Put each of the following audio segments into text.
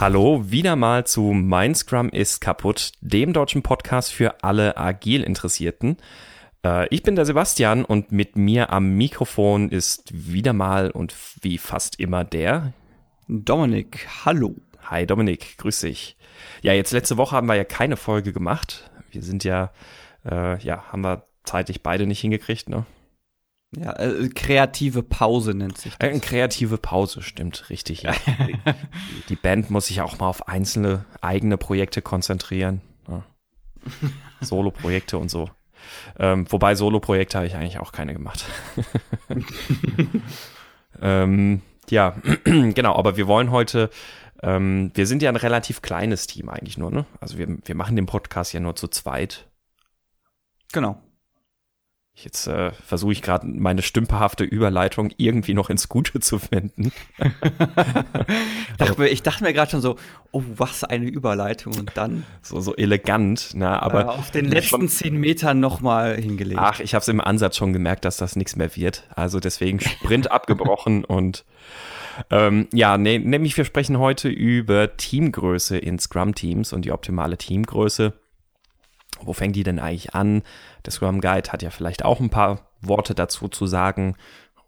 Hallo, wieder mal zu Mein Scrum ist kaputt, dem deutschen Podcast für alle agil Interessierten. Äh, ich bin der Sebastian und mit mir am Mikrofon ist wieder mal und wie fast immer der Dominik. Hallo. Hi Dominik, grüß dich. Ja, jetzt letzte Woche haben wir ja keine Folge gemacht. Wir sind ja, äh, ja, haben wir zeitlich beide nicht hingekriegt, ne? Ja, äh, kreative Pause nennt sich das. Eine kreative Pause, stimmt, richtig. Ja. die, Band muss sich auch mal auf einzelne eigene Projekte konzentrieren. Ja. Solo-Projekte und so. Ähm, wobei Solo-Projekte habe ich eigentlich auch keine gemacht. ähm, ja, genau, aber wir wollen heute, ähm, wir sind ja ein relativ kleines Team eigentlich nur, ne? Also wir, wir machen den Podcast ja nur zu zweit. Genau. Jetzt äh, versuche ich gerade meine stümperhafte Überleitung irgendwie noch ins Gute zu finden. dachte ich dachte mir gerade schon so, oh, was eine Überleitung und dann so so elegant, na, aber äh, auf den letzten zehn Metern noch mal hingelegt. Ach, ich habe es im Ansatz schon gemerkt, dass das nichts mehr wird. Also deswegen Sprint abgebrochen und ähm, ja, ne, nämlich wir sprechen heute über Teamgröße in Scrum-Teams und die optimale Teamgröße. Wo fängt die denn eigentlich an? Der Scrum Guide hat ja vielleicht auch ein paar Worte dazu zu sagen.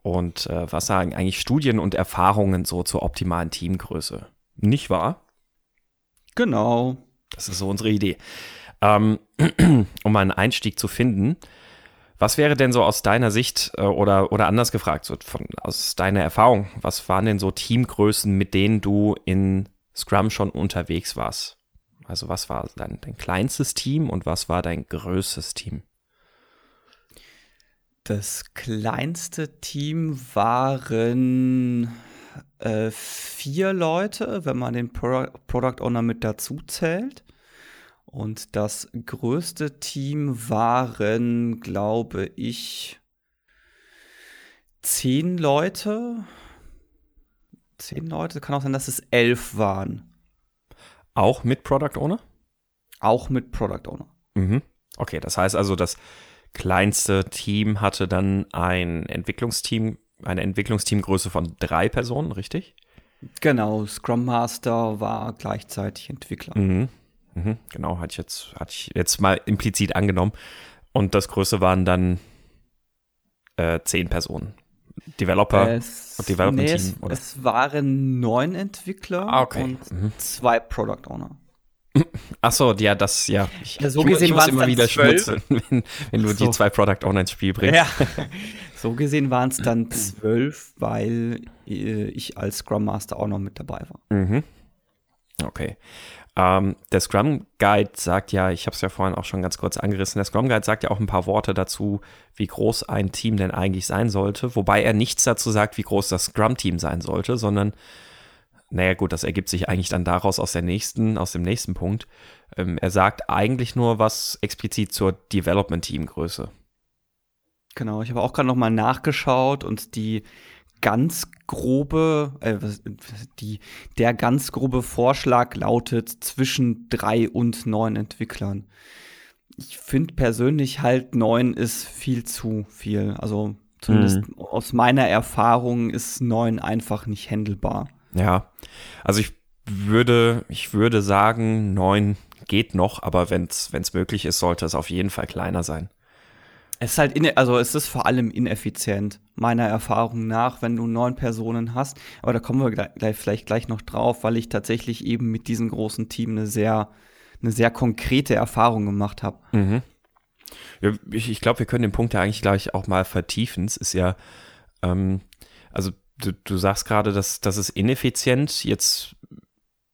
Und äh, was sagen eigentlich Studien und Erfahrungen so zur optimalen Teamgröße? Nicht wahr? Genau. Das ist so unsere Idee. Ähm, um einen Einstieg zu finden, was wäre denn so aus deiner Sicht äh, oder, oder anders gefragt, so von, aus deiner Erfahrung, was waren denn so Teamgrößen, mit denen du in Scrum schon unterwegs warst? Also was war dein, dein kleinstes Team und was war dein größtes Team? Das kleinste Team waren äh, vier Leute, wenn man den Pro Product Owner mit dazu zählt. Und das größte Team waren, glaube ich, zehn Leute. Zehn Leute, kann auch sein, dass es elf waren. Auch mit Product Owner? Auch mit Product Owner. Mhm. Okay, das heißt also, das kleinste Team hatte dann ein Entwicklungsteam, eine Entwicklungsteamgröße von drei Personen, richtig? Genau, Scrum Master war gleichzeitig Entwickler. Mhm. Mhm. Genau, hatte ich jetzt, hatte ich jetzt mal implizit angenommen. Und das Größte waren dann äh, zehn Personen. Developer es, und Development nee, Team? Oder? Es waren neun Entwickler ah, okay. und mhm. zwei Product Owner. Ach so, ja, das, ja. Ich, ja, so ich, gesehen ich muss immer wieder schmutzen, wenn, wenn du so. die zwei Product Owner ins Spiel bringst. Ja. so gesehen waren es dann zwölf, weil äh, ich als Scrum Master auch noch mit dabei war. Mhm. Okay. Ähm, der Scrum Guide sagt ja, ich habe es ja vorhin auch schon ganz kurz angerissen, der Scrum Guide sagt ja auch ein paar Worte dazu, wie groß ein Team denn eigentlich sein sollte, wobei er nichts dazu sagt, wie groß das Scrum-Team sein sollte, sondern, naja gut, das ergibt sich eigentlich dann daraus aus der nächsten, aus dem nächsten Punkt. Ähm, er sagt eigentlich nur was explizit zur Development-Team-Größe. Genau, ich habe auch gerade nochmal nachgeschaut und die ganz grobe, äh, die, der ganz grobe Vorschlag lautet zwischen drei und neun Entwicklern. Ich finde persönlich halt neun ist viel zu viel. Also zumindest mhm. aus meiner Erfahrung ist neun einfach nicht handelbar. Ja, also ich würde, ich würde sagen, neun geht noch, aber wenn es möglich ist, sollte es auf jeden Fall kleiner sein. Es ist halt, in, also es ist vor allem ineffizient, meiner Erfahrung nach, wenn du neun Personen hast. Aber da kommen wir gleich, vielleicht gleich noch drauf, weil ich tatsächlich eben mit diesem großen Team eine sehr, eine sehr konkrete Erfahrung gemacht habe. Mhm. Ja, ich, ich glaube, wir können den Punkt ja eigentlich gleich auch mal vertiefen. Es ist ja, ähm, also du, du sagst gerade, dass das ist ineffizient. Jetzt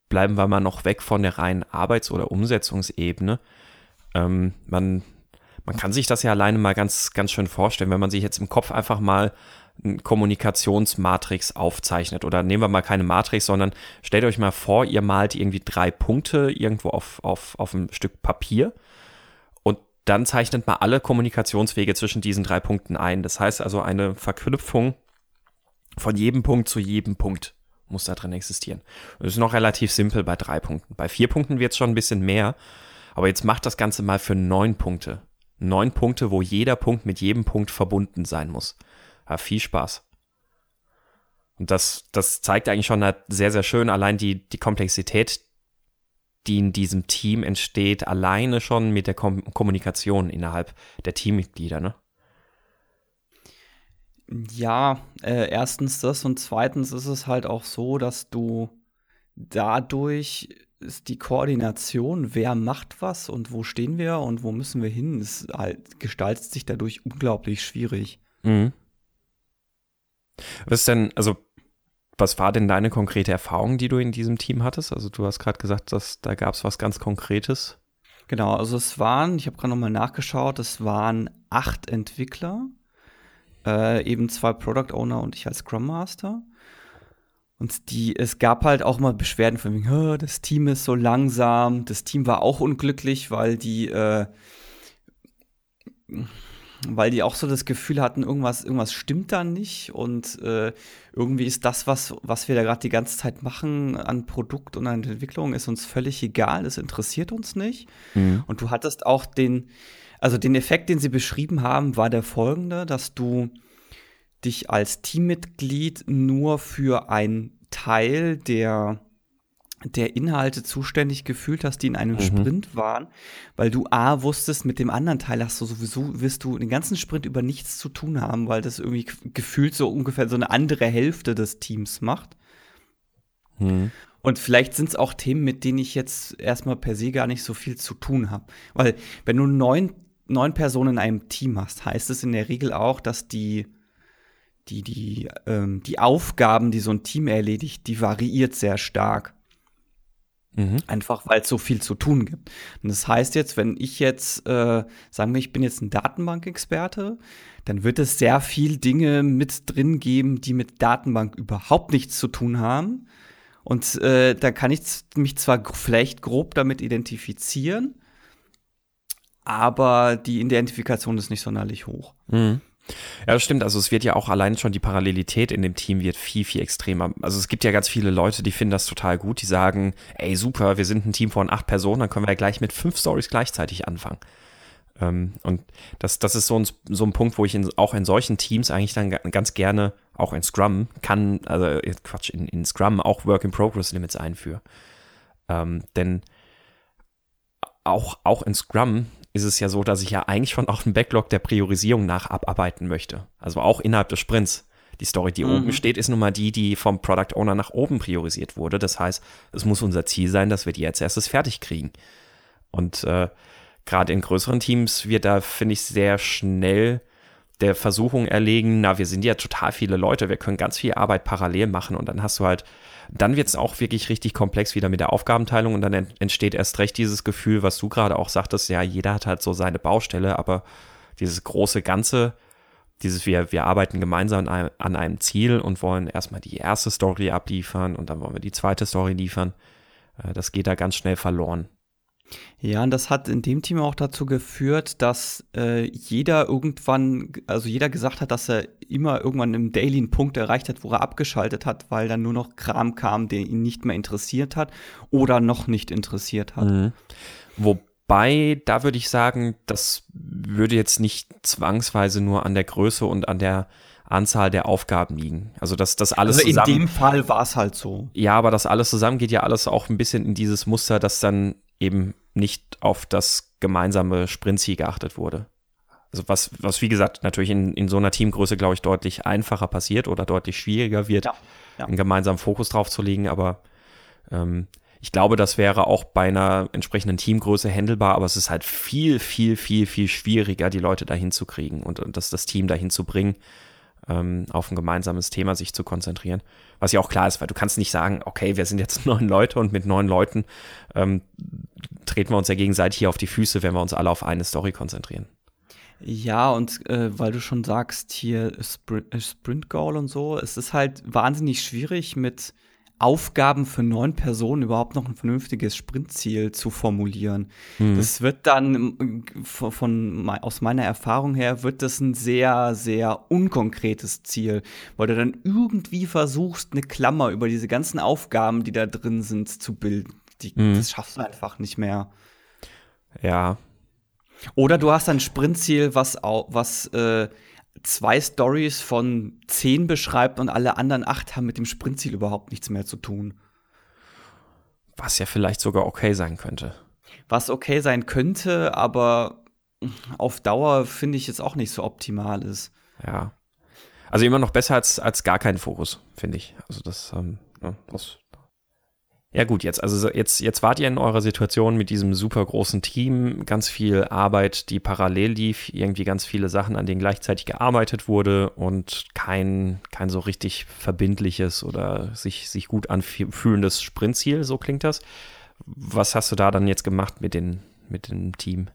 bleiben wir mal noch weg von der reinen Arbeits- oder Umsetzungsebene. Ähm, man man kann sich das ja alleine mal ganz, ganz schön vorstellen, wenn man sich jetzt im Kopf einfach mal eine Kommunikationsmatrix aufzeichnet. Oder nehmen wir mal keine Matrix, sondern stellt euch mal vor, ihr malt irgendwie drei Punkte irgendwo auf, auf, auf ein Stück Papier und dann zeichnet mal alle Kommunikationswege zwischen diesen drei Punkten ein. Das heißt also eine Verknüpfung von jedem Punkt zu jedem Punkt muss da drin existieren. Das ist noch relativ simpel bei drei Punkten. Bei vier Punkten wird es schon ein bisschen mehr. Aber jetzt macht das Ganze mal für neun Punkte neun Punkte, wo jeder Punkt mit jedem Punkt verbunden sein muss. Ja, viel Spaß. Und das, das zeigt eigentlich schon halt sehr, sehr schön allein die, die Komplexität, die in diesem Team entsteht, alleine schon mit der Kom Kommunikation innerhalb der Teammitglieder, ne? Ja, äh, erstens das und zweitens ist es halt auch so, dass du dadurch ist die Koordination, wer macht was und wo stehen wir und wo müssen wir hin, ist halt, gestaltet sich dadurch unglaublich schwierig. Mhm. Was ist denn, also, was war denn deine konkrete Erfahrung, die du in diesem Team hattest? Also, du hast gerade gesagt, dass da gab es was ganz Konkretes. Genau, also es waren, ich habe gerade nochmal nachgeschaut, es waren acht Entwickler, äh, eben zwei Product Owner und ich als Scrum Master. Und die, es gab halt auch mal Beschwerden von wegen, das Team ist so langsam. Das Team war auch unglücklich, weil die, äh, weil die auch so das Gefühl hatten, irgendwas, irgendwas stimmt da nicht. Und äh, irgendwie ist das, was, was wir da gerade die ganze Zeit machen an Produkt und an Entwicklung, ist uns völlig egal. Das interessiert uns nicht. Mhm. Und du hattest auch den, also den Effekt, den sie beschrieben haben, war der folgende, dass du dich als Teammitglied nur für einen Teil der der Inhalte zuständig gefühlt hast, die in einem mhm. Sprint waren, weil du A wusstest, mit dem anderen Teil hast du sowieso, wirst du den ganzen Sprint über nichts zu tun haben, weil das irgendwie gefühlt so ungefähr so eine andere Hälfte des Teams macht. Mhm. Und vielleicht sind es auch Themen, mit denen ich jetzt erstmal per se gar nicht so viel zu tun habe. Weil wenn du neun, neun Personen in einem Team hast, heißt es in der Regel auch, dass die die, die, ähm, die Aufgaben, die so ein Team erledigt, die variiert sehr stark. Mhm. Einfach weil es so viel zu tun gibt. Und das heißt jetzt, wenn ich jetzt, äh, sagen wir, ich bin jetzt ein Datenbankexperte, dann wird es sehr viel Dinge mit drin geben, die mit Datenbank überhaupt nichts zu tun haben. Und äh, da kann ich mich zwar vielleicht grob damit identifizieren, aber die Identifikation ist nicht sonderlich hoch. Mhm. Ja, das stimmt. Also es wird ja auch allein schon die Parallelität in dem Team wird viel, viel extremer. Also es gibt ja ganz viele Leute, die finden das total gut. Die sagen, ey, super, wir sind ein Team von acht Personen, dann können wir ja gleich mit fünf Stories gleichzeitig anfangen. Ähm, und das, das ist so ein, so ein Punkt, wo ich in, auch in solchen Teams eigentlich dann ganz gerne, auch in Scrum, kann, also äh, Quatsch, in, in Scrum auch Work-in-Progress-Limits einführe. Ähm, denn auch, auch in Scrum ist es ja so, dass ich ja eigentlich schon auch einen Backlog der Priorisierung nach abarbeiten möchte. Also auch innerhalb des Sprints. Die Story, die mhm. oben steht, ist nun mal die, die vom Product Owner nach oben priorisiert wurde. Das heißt, es muss unser Ziel sein, dass wir die als erstes fertig kriegen. Und äh, gerade in größeren Teams wird da, finde ich, sehr schnell der Versuchung erlegen, na, wir sind ja total viele Leute, wir können ganz viel Arbeit parallel machen und dann hast du halt dann wird es auch wirklich richtig komplex wieder mit der Aufgabenteilung und dann entsteht erst recht dieses Gefühl, was du gerade auch sagtest, ja, jeder hat halt so seine Baustelle, aber dieses große Ganze, dieses wir, wir arbeiten gemeinsam an einem, Ziel und wollen erstmal die erste Story abliefern und dann wollen wir die zweite Story liefern, äh, das geht da ganz schnell verloren. Ja, und das hat in dem Team auch dazu geführt, dass äh, jeder irgendwann, also jeder gesagt hat, dass er immer irgendwann im Daily einen Punkt erreicht hat, wo er abgeschaltet hat, weil dann nur noch Kram kam, der ihn nicht mehr interessiert hat oder noch nicht interessiert hat. Mhm. Wobei, da würde ich sagen, das würde jetzt nicht zwangsweise nur an der Größe und an der Anzahl der Aufgaben liegen. Also dass das alles also in zusammen. In dem Fall war es halt so. Ja, aber das alles zusammen geht ja alles auch ein bisschen in dieses Muster, dass dann eben nicht auf das gemeinsame Sprintziel geachtet wurde. Also was, was wie gesagt natürlich in, in so einer Teamgröße, glaube ich, deutlich einfacher passiert oder deutlich schwieriger wird, ja, ja. einen gemeinsamen Fokus drauf zu legen. Aber ähm, ich glaube, das wäre auch bei einer entsprechenden Teamgröße handelbar, aber es ist halt viel, viel, viel, viel schwieriger, die Leute dahin zu kriegen und, und das, das Team dahin zu bringen, ähm, auf ein gemeinsames Thema sich zu konzentrieren. Was ja auch klar ist, weil du kannst nicht sagen, okay, wir sind jetzt neun Leute und mit neun Leuten ähm, treten wir uns ja gegenseitig hier auf die Füße, wenn wir uns alle auf eine Story konzentrieren. Ja, und äh, weil du schon sagst, hier Sprint, äh, Sprint Goal und so, es ist halt wahnsinnig schwierig mit Aufgaben für neun Personen überhaupt noch ein vernünftiges Sprintziel zu formulieren. Mhm. Das wird dann von, von, aus meiner Erfahrung her wird das ein sehr sehr unkonkretes Ziel, weil du dann irgendwie versuchst eine Klammer über diese ganzen Aufgaben, die da drin sind, zu bilden. Die, mhm. Das schaffst du einfach nicht mehr. Ja. Oder du hast ein Sprintziel, was was äh, zwei Stories von zehn beschreibt und alle anderen acht haben mit dem Sprintziel überhaupt nichts mehr zu tun. Was ja vielleicht sogar okay sein könnte. Was okay sein könnte, aber auf Dauer finde ich jetzt auch nicht so optimal ist. Ja. Also immer noch besser als, als gar kein Fokus, finde ich. Also das, ähm, ja, das ja gut, jetzt also jetzt jetzt wart ihr in eurer Situation mit diesem super großen Team, ganz viel Arbeit, die parallel lief, irgendwie ganz viele Sachen, an denen gleichzeitig gearbeitet wurde und kein kein so richtig verbindliches oder sich sich gut anfühlendes Sprintziel, so klingt das. Was hast du da dann jetzt gemacht mit den mit dem Team?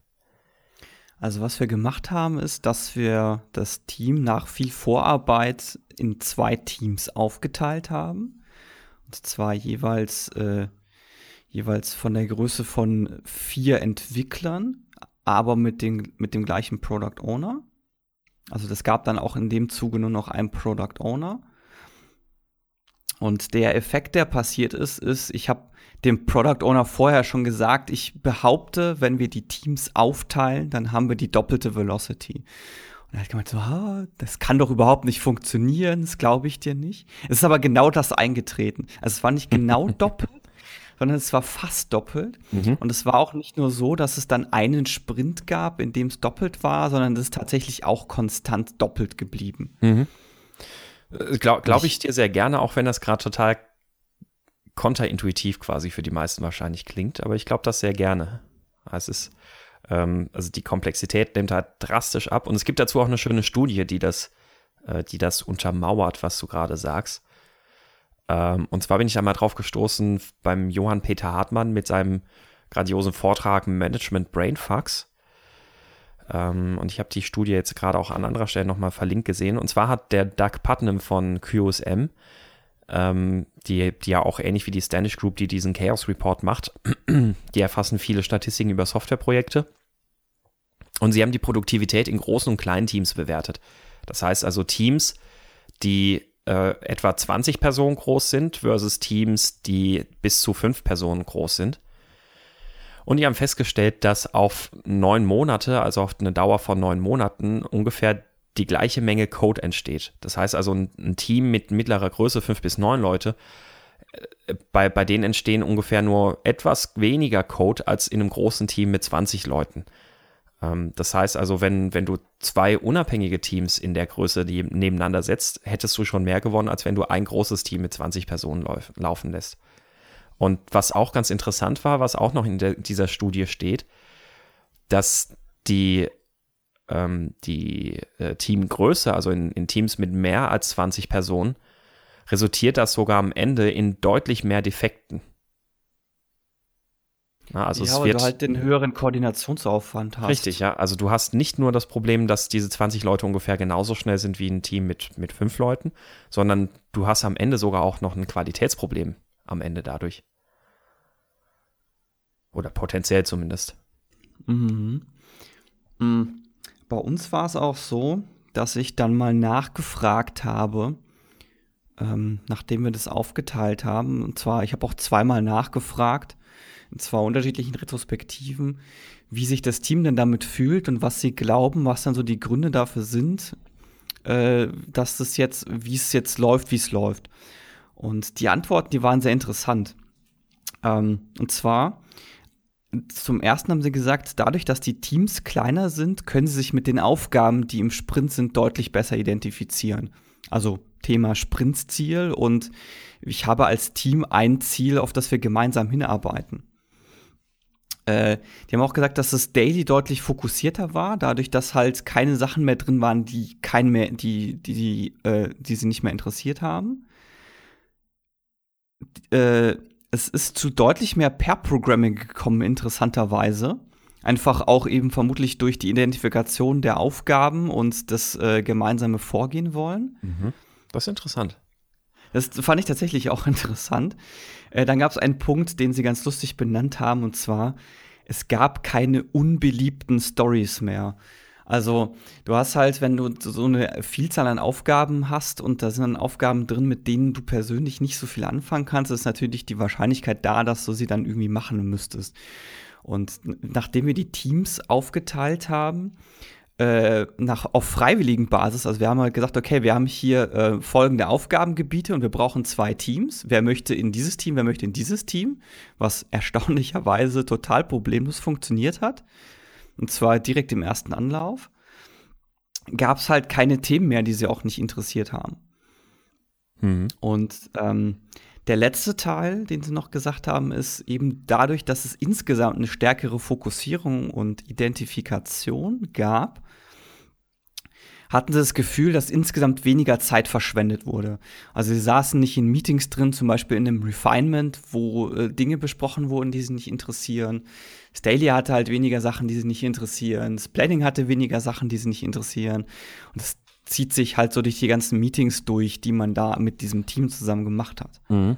Also was wir gemacht haben, ist, dass wir das Team nach viel Vorarbeit in zwei Teams aufgeteilt haben zwar jeweils, äh, jeweils von der Größe von vier Entwicklern, aber mit, den, mit dem gleichen Product Owner. Also das gab dann auch in dem Zuge nur noch einen Product Owner. Und der Effekt, der passiert ist, ist, ich habe dem Product Owner vorher schon gesagt, ich behaupte, wenn wir die Teams aufteilen, dann haben wir die doppelte Velocity. Und er hat gemeint so, ah, das kann doch überhaupt nicht funktionieren, das glaube ich dir nicht. Es ist aber genau das eingetreten. Also es war nicht genau doppelt, sondern es war fast doppelt. Mhm. Und es war auch nicht nur so, dass es dann einen Sprint gab, in dem es doppelt war, sondern es ist tatsächlich auch konstant doppelt geblieben. Mhm. Äh, Glaube glaub ich dir sehr gerne, auch wenn das gerade total konterintuitiv quasi für die meisten wahrscheinlich klingt, aber ich glaube das sehr gerne. Es ist ähm, also die Komplexität nimmt halt drastisch ab. Und es gibt dazu auch eine schöne Studie, die das, äh, die das untermauert, was du gerade sagst. Ähm, und zwar bin ich einmal drauf gestoßen beim Johann Peter Hartmann mit seinem grandiosen Vortrag Management Brainfucks. Ähm, und ich habe die Studie jetzt gerade auch an anderer Stelle nochmal verlinkt gesehen. Und zwar hat der Doug Putnam von QSM, ähm, die, die ja auch ähnlich wie die Standish Group, die diesen Chaos Report macht, die erfassen viele Statistiken über Softwareprojekte. Und sie haben die Produktivität in großen und kleinen Teams bewertet. Das heißt also Teams, die äh, etwa 20 Personen groß sind versus Teams, die bis zu 5 Personen groß sind. Und die haben festgestellt, dass auf neun Monate, also auf eine Dauer von neun Monaten, ungefähr die gleiche Menge Code entsteht. Das heißt also ein, ein Team mit mittlerer Größe, fünf bis neun Leute, äh, bei, bei denen entstehen ungefähr nur etwas weniger Code als in einem großen Team mit 20 Leuten. Ähm, das heißt also, wenn, wenn du zwei unabhängige Teams in der Größe die nebeneinander setzt, hättest du schon mehr gewonnen, als wenn du ein großes Team mit 20 Personen lauf, laufen lässt. Und was auch ganz interessant war, was auch noch in der, dieser Studie steht, dass die ähm, die äh, Teamgröße, also in, in Teams mit mehr als 20 Personen, resultiert das sogar am Ende in deutlich mehr Defekten. Na, also ja, es wird, du halt den höheren Koordinationsaufwand hast. Richtig, ja. Also du hast nicht nur das Problem, dass diese 20 Leute ungefähr genauso schnell sind wie ein Team mit, mit fünf Leuten, sondern du hast am Ende sogar auch noch ein Qualitätsproblem am Ende dadurch. Oder potenziell zumindest. Mhm. mhm. Bei uns war es auch so, dass ich dann mal nachgefragt habe, ähm, nachdem wir das aufgeteilt haben. Und zwar, ich habe auch zweimal nachgefragt, in zwei unterschiedlichen Retrospektiven, wie sich das Team denn damit fühlt und was sie glauben, was dann so die Gründe dafür sind, äh, dass das jetzt, wie es jetzt läuft, wie es läuft. Und die Antworten, die waren sehr interessant. Ähm, und zwar zum ersten haben sie gesagt, dadurch, dass die Teams kleiner sind, können sie sich mit den Aufgaben, die im Sprint sind, deutlich besser identifizieren. Also Thema Sprintziel und ich habe als Team ein Ziel, auf das wir gemeinsam hinarbeiten. Äh, die haben auch gesagt, dass das Daily deutlich fokussierter war, dadurch, dass halt keine Sachen mehr drin waren, die keinen mehr, die, die, die, äh, die sie nicht mehr interessiert haben. Äh, es ist zu deutlich mehr Pair-Programming gekommen, interessanterweise. Einfach auch eben vermutlich durch die Identifikation der Aufgaben und das äh, gemeinsame Vorgehen wollen. Mhm. Das ist interessant. Das fand ich tatsächlich auch interessant. Äh, dann gab es einen Punkt, den sie ganz lustig benannt haben, und zwar, es gab keine unbeliebten Stories mehr. Also du hast halt, wenn du so eine Vielzahl an Aufgaben hast und da sind dann Aufgaben drin, mit denen du persönlich nicht so viel anfangen kannst, ist natürlich die Wahrscheinlichkeit da, dass du sie dann irgendwie machen müsstest. Und nachdem wir die Teams aufgeteilt haben, äh, nach, auf freiwilligen Basis, also wir haben halt gesagt, okay, wir haben hier äh, folgende Aufgabengebiete und wir brauchen zwei Teams. Wer möchte in dieses Team, wer möchte in dieses Team, was erstaunlicherweise total problemlos funktioniert hat. Und zwar direkt im ersten Anlauf. Gab es halt keine Themen mehr, die sie auch nicht interessiert haben. Mhm. Und ähm, der letzte Teil, den sie noch gesagt haben, ist eben dadurch, dass es insgesamt eine stärkere Fokussierung und Identifikation gab, hatten sie das Gefühl, dass insgesamt weniger Zeit verschwendet wurde. Also sie saßen nicht in Meetings drin, zum Beispiel in einem Refinement, wo äh, Dinge besprochen wurden, die sie nicht interessieren. Staley hatte halt weniger Sachen, die sie nicht interessieren. Splitting hatte weniger Sachen, die sie nicht interessieren. Und das zieht sich halt so durch die ganzen Meetings durch, die man da mit diesem Team zusammen gemacht hat. Mhm.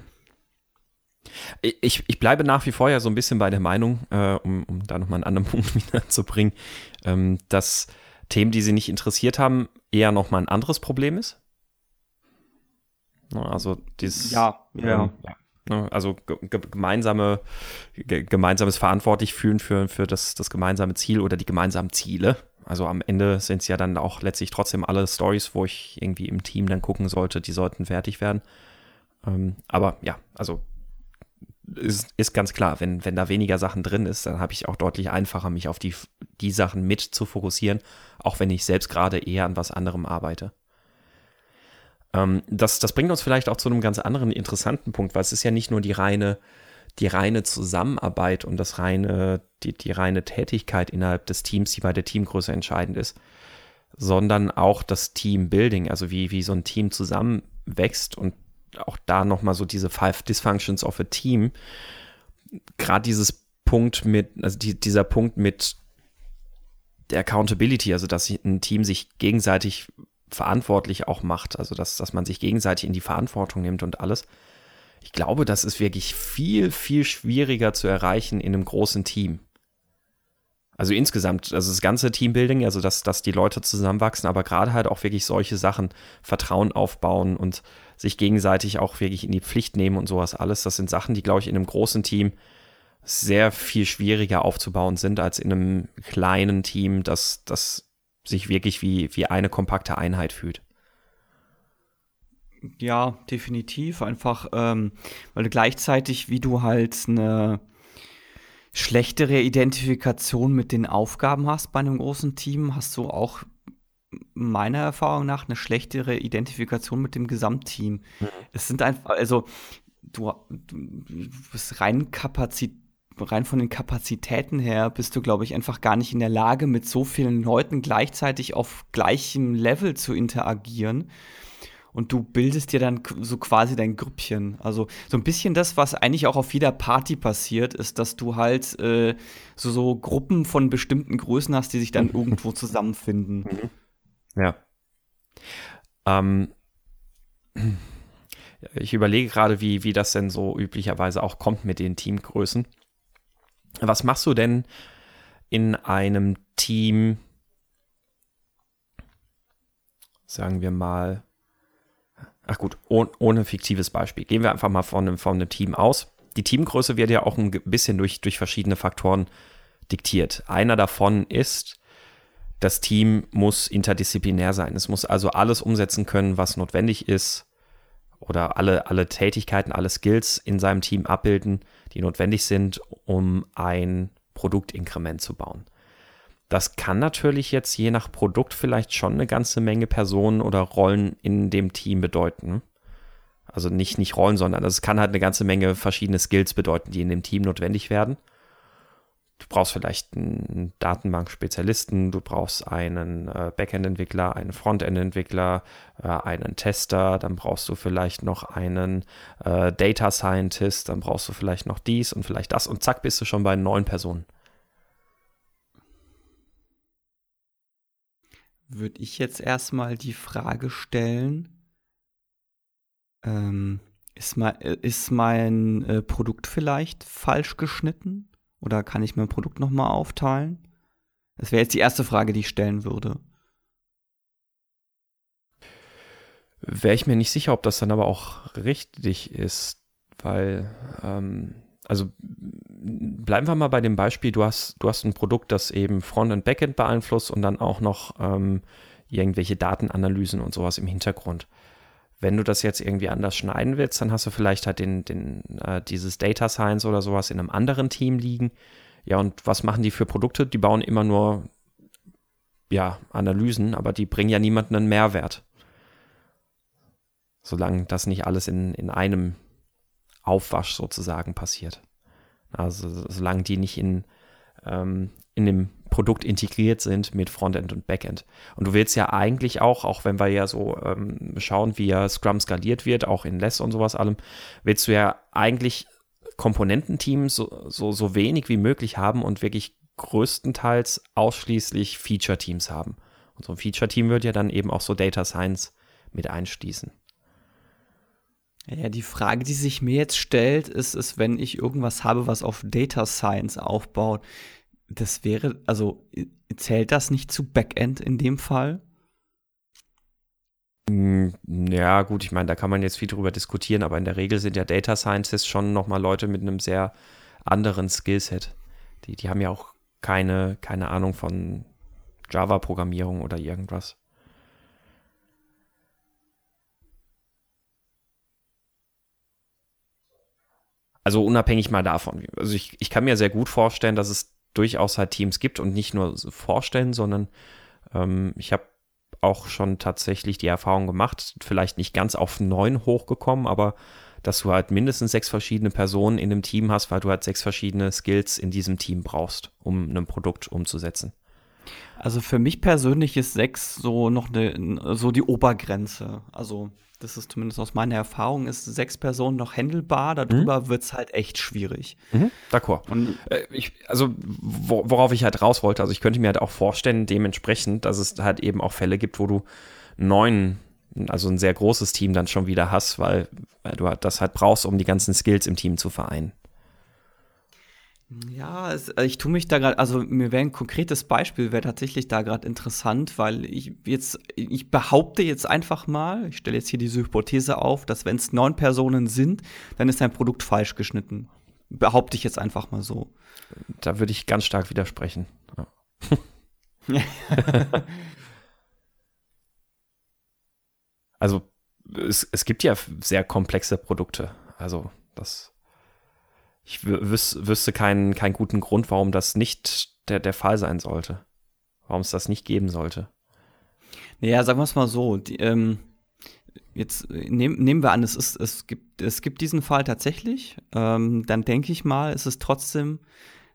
Ich, ich bleibe nach wie vor ja so ein bisschen bei der Meinung, äh, um, um da nochmal einen anderen Punkt wieder zu bringen, ähm, dass Themen, die sie nicht interessiert haben, eher nochmal ein anderes Problem ist. Also dieses. Ja, ja. Ähm, ja. Ne, also gemeinsame, gemeinsames verantwortlich fühlen für, für das, das gemeinsame Ziel oder die gemeinsamen Ziele. Also am Ende sind es ja dann auch letztlich trotzdem alle Stories, wo ich irgendwie im Team dann gucken sollte, die sollten fertig werden. Ähm, aber ja, also ist, ist ganz klar, wenn, wenn da weniger Sachen drin ist, dann habe ich auch deutlich einfacher, mich auf die, die Sachen mit zu fokussieren, auch wenn ich selbst gerade eher an was anderem arbeite. Ähm, das, das bringt uns vielleicht auch zu einem ganz anderen interessanten Punkt, weil es ist ja nicht nur die reine die reine Zusammenarbeit und das reine, die, die reine Tätigkeit innerhalb des Teams, die bei der Teamgröße entscheidend ist, sondern auch das Teambuilding, also wie, wie so ein Team zusammenwächst und auch da nochmal so diese Five Dysfunctions of a Team, gerade dieses Punkt mit, also die, dieser Punkt mit der Accountability, also dass ein Team sich gegenseitig verantwortlich auch macht, also dass, dass man sich gegenseitig in die Verantwortung nimmt und alles ich glaube, das ist wirklich viel, viel schwieriger zu erreichen in einem großen Team. Also insgesamt, also das ganze Teambuilding, also dass, dass die Leute zusammenwachsen, aber gerade halt auch wirklich solche Sachen, Vertrauen aufbauen und sich gegenseitig auch wirklich in die Pflicht nehmen und sowas alles, das sind Sachen, die, glaube ich, in einem großen Team sehr viel schwieriger aufzubauen sind als in einem kleinen Team, das, das sich wirklich wie, wie eine kompakte Einheit fühlt. Ja, definitiv. Einfach, ähm, weil du gleichzeitig, wie du halt eine schlechtere Identifikation mit den Aufgaben hast bei einem großen Team, hast du auch meiner Erfahrung nach eine schlechtere Identifikation mit dem Gesamtteam. Mhm. Es sind einfach, also du, du bist rein Kapazität rein von den Kapazitäten her bist du, glaube ich, einfach gar nicht in der Lage, mit so vielen Leuten gleichzeitig auf gleichem Level zu interagieren und du bildest dir dann so quasi dein Grüppchen. Also so ein bisschen das, was eigentlich auch auf jeder Party passiert, ist, dass du halt äh, so, so Gruppen von bestimmten Größen hast, die sich dann irgendwo zusammenfinden. Mhm. Ja. Ähm, ich überlege gerade, wie, wie das denn so üblicherweise auch kommt mit den Teamgrößen. Was machst du denn in einem Team, sagen wir mal, ach gut, ohne, ohne fiktives Beispiel. Gehen wir einfach mal von einem, von einem Team aus. Die Teamgröße wird ja auch ein bisschen durch, durch verschiedene Faktoren diktiert. Einer davon ist, das Team muss interdisziplinär sein. Es muss also alles umsetzen können, was notwendig ist oder alle, alle Tätigkeiten, alle Skills in seinem Team abbilden, die notwendig sind, um ein Produktinkrement zu bauen. Das kann natürlich jetzt je nach Produkt vielleicht schon eine ganze Menge Personen oder Rollen in dem Team bedeuten. Also nicht, nicht Rollen, sondern es kann halt eine ganze Menge verschiedene Skills bedeuten, die in dem Team notwendig werden. Du brauchst vielleicht einen Datenbankspezialisten, du brauchst einen äh, Backend-Entwickler, einen Frontend-Entwickler, äh, einen Tester, dann brauchst du vielleicht noch einen äh, Data Scientist, dann brauchst du vielleicht noch dies und vielleicht das und zack bist du schon bei neun Personen. würde ich jetzt erstmal die Frage stellen, ähm, ist, mein, äh, ist mein äh, Produkt vielleicht falsch geschnitten? Oder kann ich mein Produkt nochmal aufteilen? Das wäre jetzt die erste Frage, die ich stellen würde. Wäre ich mir nicht sicher, ob das dann aber auch richtig ist, weil, ähm, also bleiben wir mal bei dem Beispiel, du hast, du hast ein Produkt, das eben Front- und Backend beeinflusst und dann auch noch ähm, irgendwelche Datenanalysen und sowas im Hintergrund. Wenn du das jetzt irgendwie anders schneiden willst, dann hast du vielleicht halt den, den, äh, dieses Data Science oder sowas in einem anderen Team liegen. Ja, und was machen die für Produkte? Die bauen immer nur ja, Analysen, aber die bringen ja niemanden einen Mehrwert. Solange das nicht alles in, in einem Aufwasch sozusagen passiert. Also solange die nicht in, ähm, in dem Produkt integriert sind mit Frontend und Backend. Und du willst ja eigentlich auch, auch wenn wir ja so ähm, schauen, wie ja Scrum skaliert wird, auch in Less und sowas allem, willst du ja eigentlich Komponententeams so, so, so wenig wie möglich haben und wirklich größtenteils ausschließlich Feature-Teams haben. Und so ein Feature-Team wird ja dann eben auch so Data Science mit einschließen. Ja, die Frage, die sich mir jetzt stellt, ist, ist, wenn ich irgendwas habe, was auf Data Science aufbaut, das wäre, also zählt das nicht zu Backend in dem Fall? Hm, ja, gut, ich meine, da kann man jetzt viel drüber diskutieren, aber in der Regel sind ja Data Scientists schon nochmal Leute mit einem sehr anderen Skillset. Die, die haben ja auch keine, keine Ahnung von Java-Programmierung oder irgendwas. Also unabhängig mal davon. Also ich, ich kann mir sehr gut vorstellen, dass es durchaus halt Teams gibt und nicht nur vorstellen, sondern ähm, ich habe auch schon tatsächlich die Erfahrung gemacht, vielleicht nicht ganz auf neun hochgekommen, aber dass du halt mindestens sechs verschiedene Personen in einem Team hast, weil du halt sechs verschiedene Skills in diesem Team brauchst, um ein Produkt umzusetzen. Also für mich persönlich ist sechs so noch eine, so die Obergrenze. Also das ist zumindest aus meiner Erfahrung, ist sechs Personen noch händelbar, darüber mhm. wird es halt echt schwierig. Mhm, D'accord. Und äh, ich, also wo, worauf ich halt raus wollte, also ich könnte mir halt auch vorstellen, dementsprechend, dass es halt eben auch Fälle gibt, wo du neun, also ein sehr großes Team dann schon wieder hast, weil, weil du halt das halt brauchst, um die ganzen Skills im Team zu vereinen. Ja, es, äh, ich tue mich da gerade, also mir wäre ein konkretes Beispiel, wäre tatsächlich da gerade interessant, weil ich jetzt, ich behaupte jetzt einfach mal, ich stelle jetzt hier diese Hypothese auf, dass wenn es neun Personen sind, dann ist dein Produkt falsch geschnitten. Behaupte ich jetzt einfach mal so. Da würde ich ganz stark widersprechen. Ja. also es, es gibt ja sehr komplexe Produkte. Also das ich wüs wüsste keinen, keinen guten Grund, warum das nicht der, der Fall sein sollte. Warum es das nicht geben sollte. Naja, sagen wir es mal so. Die, ähm, jetzt nehm, nehmen wir an, es, ist, es, gibt, es gibt diesen Fall tatsächlich. Ähm, dann denke ich mal, ist es trotzdem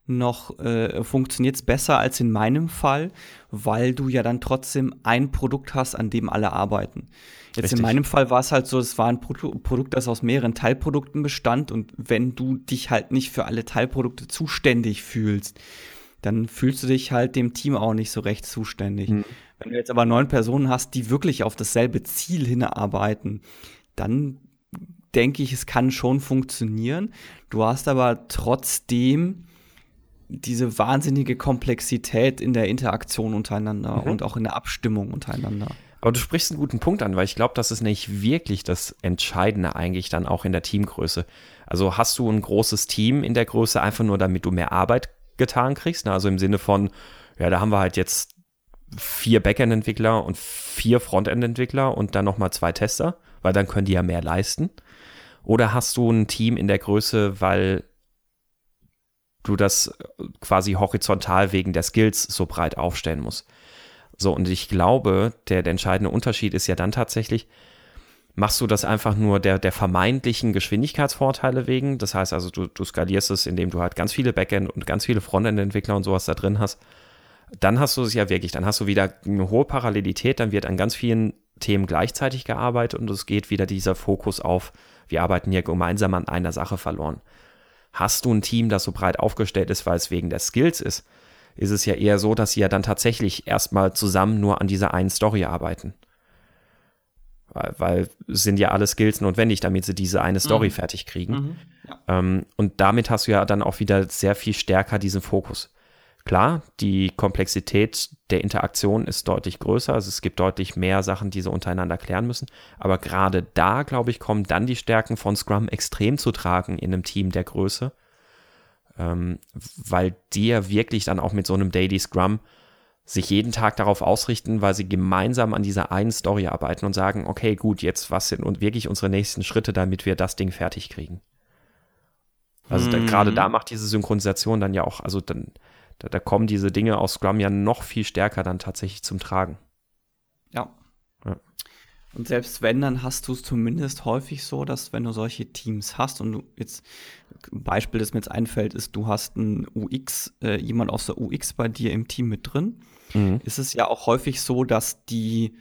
noch äh, funktioniert es besser als in meinem Fall, weil du ja dann trotzdem ein Produkt hast, an dem alle arbeiten. Jetzt Richtig. in meinem Fall war es halt so, es war ein Pro Produkt, das aus mehreren Teilprodukten bestand und wenn du dich halt nicht für alle Teilprodukte zuständig fühlst, dann fühlst du dich halt dem Team auch nicht so recht zuständig. Mhm. Wenn du jetzt aber neun Personen hast, die wirklich auf dasselbe Ziel hinarbeiten, dann denke ich, es kann schon funktionieren. Du hast aber trotzdem diese wahnsinnige Komplexität in der Interaktion untereinander mhm. und auch in der Abstimmung untereinander. Aber du sprichst einen guten Punkt an, weil ich glaube, das ist nicht wirklich das Entscheidende eigentlich dann auch in der Teamgröße. Also hast du ein großes Team in der Größe einfach nur, damit du mehr Arbeit getan kriegst? Ne? Also im Sinne von, ja, da haben wir halt jetzt vier Backend-Entwickler und vier Frontend-Entwickler und dann nochmal zwei Tester, weil dann können die ja mehr leisten. Oder hast du ein Team in der Größe, weil du das quasi horizontal wegen der Skills so breit aufstellen musst? So, und ich glaube, der, der entscheidende Unterschied ist ja dann tatsächlich, machst du das einfach nur der, der vermeintlichen Geschwindigkeitsvorteile wegen. Das heißt also, du, du skalierst es, indem du halt ganz viele Backend- und ganz viele Frontend-Entwickler und sowas da drin hast. Dann hast du es ja wirklich, dann hast du wieder eine hohe Parallelität, dann wird an ganz vielen Themen gleichzeitig gearbeitet und es geht wieder dieser Fokus auf, wir arbeiten hier gemeinsam an einer Sache verloren. Hast du ein Team, das so breit aufgestellt ist, weil es wegen der Skills ist, ist es ja eher so, dass sie ja dann tatsächlich erstmal zusammen nur an dieser einen Story arbeiten. Weil, weil sind ja alle Skills notwendig, damit sie diese eine Story mhm. fertig kriegen. Mhm. Ja. Ähm, und damit hast du ja dann auch wieder sehr viel stärker diesen Fokus. Klar, die Komplexität der Interaktion ist deutlich größer, also es gibt deutlich mehr Sachen, die sie untereinander klären müssen. Aber gerade da, glaube ich, kommen dann die Stärken von Scrum extrem zu tragen in einem Team der Größe, ähm, weil die ja wirklich dann auch mit so einem Daily Scrum sich jeden Tag darauf ausrichten, weil sie gemeinsam an dieser einen Story arbeiten und sagen, okay, gut, jetzt was sind und wirklich unsere nächsten Schritte, damit wir das Ding fertig kriegen. Also mhm. gerade da macht diese Synchronisation dann ja auch, also dann, da, da, kommen diese Dinge aus Scrum ja noch viel stärker dann tatsächlich zum Tragen. Ja. ja. Und selbst wenn, dann hast du es zumindest häufig so, dass wenn du solche Teams hast und du jetzt, ein Beispiel, das mir jetzt einfällt, ist, du hast ein UX, äh, jemand aus der UX bei dir im Team mit drin, mhm. ist es ja auch häufig so, dass die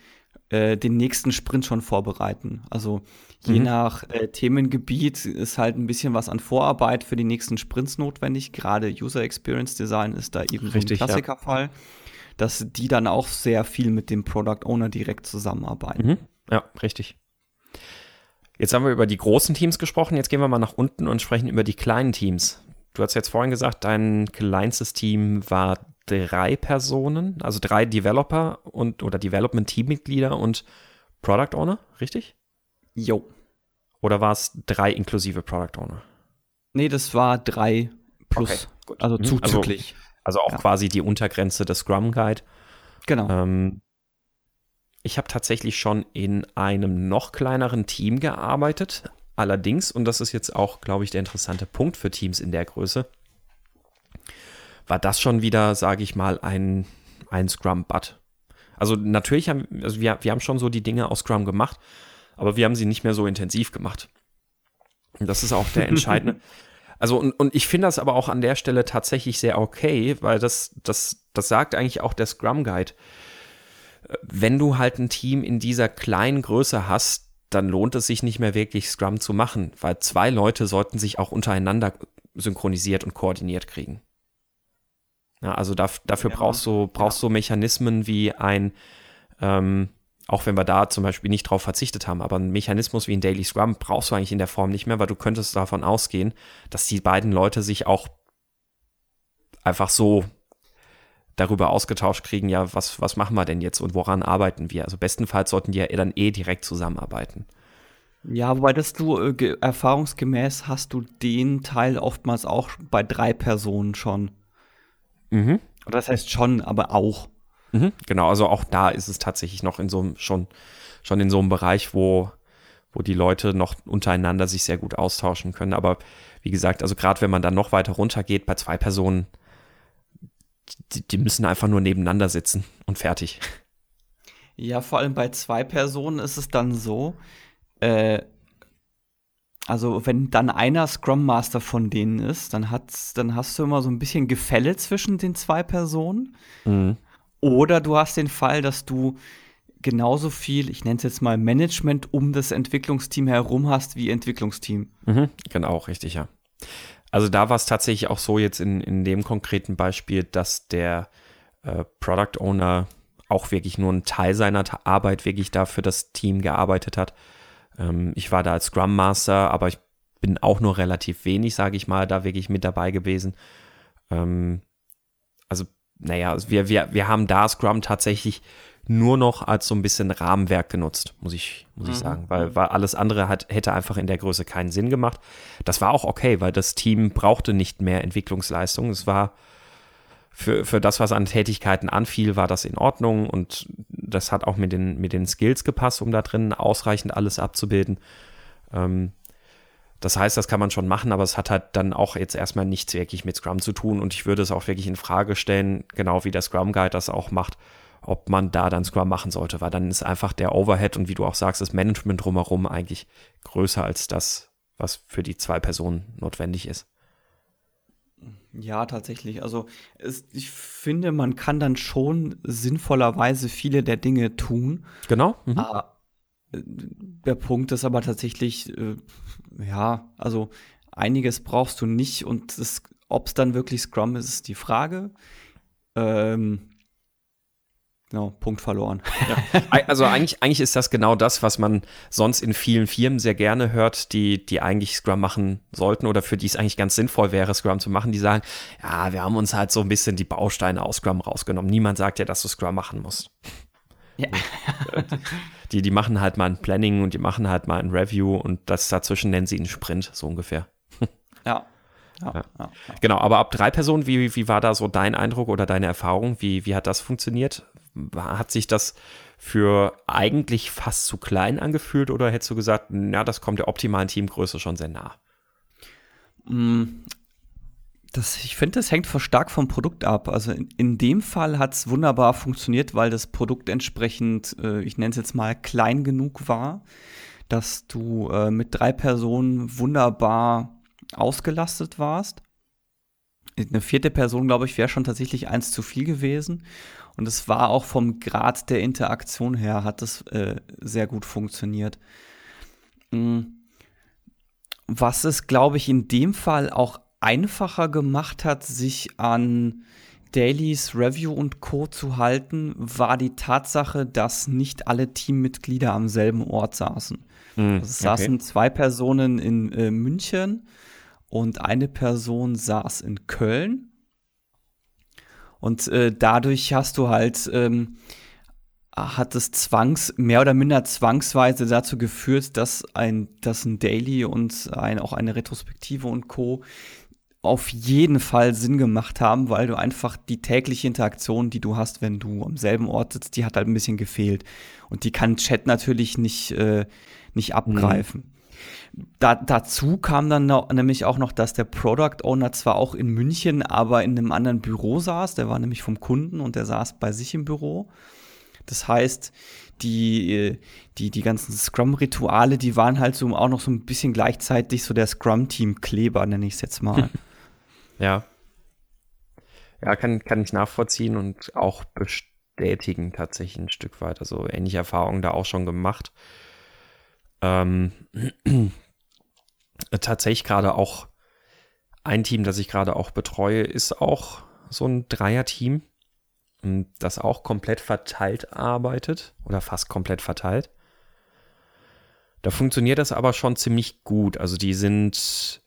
äh, den nächsten Sprint schon vorbereiten. Also je mhm. nach äh, Themengebiet ist halt ein bisschen was an Vorarbeit für die nächsten Sprints notwendig. Gerade User Experience Design ist da eben Richtig, so ein Klassikerfall, ja. dass die dann auch sehr viel mit dem Product Owner direkt zusammenarbeiten. Mhm. Ja, richtig. Jetzt haben wir über die großen Teams gesprochen, jetzt gehen wir mal nach unten und sprechen über die kleinen Teams. Du hast jetzt vorhin gesagt, dein kleinstes Team war drei Personen, also drei Developer und oder Development Teammitglieder und Product Owner, richtig? Jo. Oder war es drei inklusive Product Owner? Nee, das war drei plus, okay, also mhm. zuzüglich. Also, also auch ja. quasi die Untergrenze des Scrum Guide. Genau. Ähm, ich habe tatsächlich schon in einem noch kleineren Team gearbeitet. Allerdings, und das ist jetzt auch, glaube ich, der interessante Punkt für Teams in der Größe, war das schon wieder, sage ich mal, ein, ein Scrum-Butt. Also natürlich haben also wir, wir haben schon so die Dinge aus Scrum gemacht, aber wir haben sie nicht mehr so intensiv gemacht. Und das ist auch der entscheidende. Also, und, und ich finde das aber auch an der Stelle tatsächlich sehr okay, weil das, das, das sagt eigentlich auch der Scrum Guide. Wenn du halt ein Team in dieser kleinen Größe hast, dann lohnt es sich nicht mehr wirklich Scrum zu machen, weil zwei Leute sollten sich auch untereinander synchronisiert und koordiniert kriegen. Ja, also da, dafür ja, brauchst du brauchst du Mechanismen wie ein, ähm, auch wenn wir da zum Beispiel nicht drauf verzichtet haben, aber ein Mechanismus wie ein Daily Scrum brauchst du eigentlich in der Form nicht mehr, weil du könntest davon ausgehen, dass die beiden Leute sich auch einfach so darüber ausgetauscht kriegen, ja, was, was machen wir denn jetzt und woran arbeiten wir? Also bestenfalls sollten die ja dann eh direkt zusammenarbeiten. Ja, wobei das du äh, erfahrungsgemäß hast du den Teil oftmals auch bei drei Personen schon. Mhm. Das heißt schon, aber auch. Mhm, genau, also auch da ist es tatsächlich noch in so einem, schon, schon in so einem Bereich, wo, wo die Leute noch untereinander sich sehr gut austauschen können. Aber wie gesagt, also gerade wenn man dann noch weiter runter geht, bei zwei Personen, die, die müssen einfach nur nebeneinander sitzen und fertig. Ja, vor allem bei zwei Personen ist es dann so, äh, also wenn dann einer Scrum Master von denen ist, dann, hat's, dann hast du immer so ein bisschen Gefälle zwischen den zwei Personen. Mhm. Oder du hast den Fall, dass du genauso viel, ich nenne es jetzt mal Management um das Entwicklungsteam herum hast wie Entwicklungsteam. Mhm, genau, richtig, ja. Also da war es tatsächlich auch so jetzt in, in dem konkreten Beispiel, dass der äh, Product Owner auch wirklich nur einen Teil seiner Arbeit wirklich da für das Team gearbeitet hat. Ähm, ich war da als Scrum Master, aber ich bin auch nur relativ wenig, sage ich mal, da wirklich mit dabei gewesen. Ähm, also, naja, wir, wir, wir haben da Scrum tatsächlich nur noch als so ein bisschen Rahmenwerk genutzt, muss ich, muss mhm. ich sagen, weil, weil alles andere hat, hätte einfach in der Größe keinen Sinn gemacht. Das war auch okay, weil das Team brauchte nicht mehr Entwicklungsleistung. Es war für, für das, was an Tätigkeiten anfiel, war das in Ordnung und das hat auch mit den, mit den Skills gepasst, um da drin ausreichend alles abzubilden. Ähm, das heißt, das kann man schon machen, aber es hat halt dann auch jetzt erstmal nichts wirklich mit Scrum zu tun und ich würde es auch wirklich in Frage stellen, genau wie der Scrum Guide das auch macht, ob man da dann Scrum machen sollte, weil dann ist einfach der Overhead und wie du auch sagst, das Management drumherum eigentlich größer als das, was für die zwei Personen notwendig ist. Ja, tatsächlich. Also es, ich finde, man kann dann schon sinnvollerweise viele der Dinge tun. Genau. Mhm. Ah, der Punkt ist aber tatsächlich, äh, ja, also einiges brauchst du nicht und ob es dann wirklich Scrum ist, ist die Frage. Ähm, Genau, Punkt verloren. Ja. Also eigentlich, eigentlich ist das genau das, was man sonst in vielen Firmen sehr gerne hört, die, die eigentlich Scrum machen sollten oder für die es eigentlich ganz sinnvoll wäre, Scrum zu machen. Die sagen, ja, wir haben uns halt so ein bisschen die Bausteine aus Scrum rausgenommen. Niemand sagt ja, dass du Scrum machen musst. Ja. Die, die machen halt mal ein Planning und die machen halt mal ein Review und das dazwischen nennen sie einen Sprint, so ungefähr. Ja, Ja, genau, aber ab drei Personen, wie, wie war da so dein Eindruck oder deine Erfahrung? Wie, wie hat das funktioniert? Hat sich das für eigentlich fast zu klein angefühlt oder hättest du gesagt, na, das kommt der optimalen Teamgröße schon sehr nah? Mm, das, ich finde, das hängt stark vom Produkt ab. Also in, in dem Fall hat es wunderbar funktioniert, weil das Produkt entsprechend, äh, ich nenne es jetzt mal, klein genug war, dass du äh, mit drei Personen wunderbar ausgelastet warst. Eine vierte Person, glaube ich, wäre schon tatsächlich eins zu viel gewesen. Und es war auch vom Grad der Interaktion her, hat es äh, sehr gut funktioniert. Mhm. Was es, glaube ich, in dem Fall auch einfacher gemacht hat, sich an Dailies, Review und Co. zu halten, war die Tatsache, dass nicht alle Teammitglieder am selben Ort saßen. Mm, also es saßen okay. zwei Personen in äh, München und eine Person saß in Köln. Und äh, dadurch hast du halt ähm, hat es zwangs, mehr oder minder zwangsweise dazu geführt, dass ein, dass ein Daily und ein, auch eine Retrospektive und Co auf jeden Fall Sinn gemacht haben, weil du einfach die tägliche Interaktion, die du hast, wenn du am selben Ort sitzt, die hat halt ein bisschen gefehlt. Und die kann Chat natürlich nicht, äh, nicht abgreifen. Mhm. Da, dazu kam dann noch, nämlich auch noch, dass der Product Owner zwar auch in München, aber in einem anderen Büro saß. Der war nämlich vom Kunden und der saß bei sich im Büro. Das heißt, die, die, die ganzen Scrum-Rituale, die waren halt so auch noch so ein bisschen gleichzeitig so der Scrum-Team-Kleber, nenne ich es jetzt mal. Ja. Ja, kann, kann ich nachvollziehen und auch bestätigen tatsächlich ein Stück weit. Also ähnliche Erfahrungen da auch schon gemacht. Ähm, tatsächlich gerade auch ein Team, das ich gerade auch betreue, ist auch so ein Dreier-Team, das auch komplett verteilt arbeitet oder fast komplett verteilt. Da funktioniert das aber schon ziemlich gut. Also die sind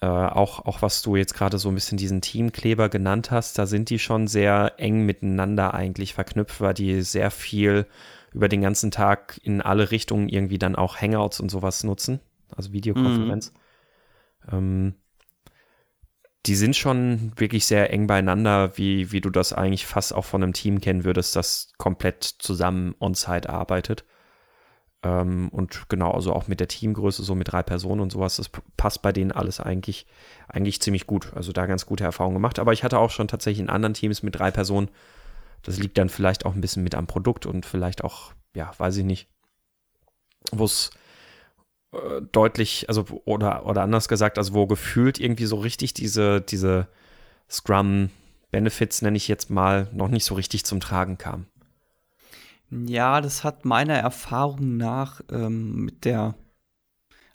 äh, auch, auch was du jetzt gerade so ein bisschen diesen Teamkleber genannt hast, da sind die schon sehr eng miteinander eigentlich verknüpft, weil die sehr viel über den ganzen Tag in alle Richtungen irgendwie dann auch Hangouts und sowas nutzen, also Videokonferenz. Mhm. Ähm, die sind schon wirklich sehr eng beieinander, wie, wie du das eigentlich fast auch von einem Team kennen würdest, das komplett zusammen on-site arbeitet. Ähm, und genau, also auch mit der Teamgröße, so mit drei Personen und sowas, das passt bei denen alles eigentlich, eigentlich ziemlich gut. Also da ganz gute Erfahrungen gemacht. Aber ich hatte auch schon tatsächlich in anderen Teams mit drei Personen. Das liegt dann vielleicht auch ein bisschen mit am Produkt und vielleicht auch, ja, weiß ich nicht, wo es äh, deutlich, also oder, oder anders gesagt, also wo gefühlt irgendwie so richtig diese, diese Scrum-Benefits, nenne ich jetzt mal, noch nicht so richtig zum Tragen kam. Ja, das hat meiner Erfahrung nach ähm, mit der,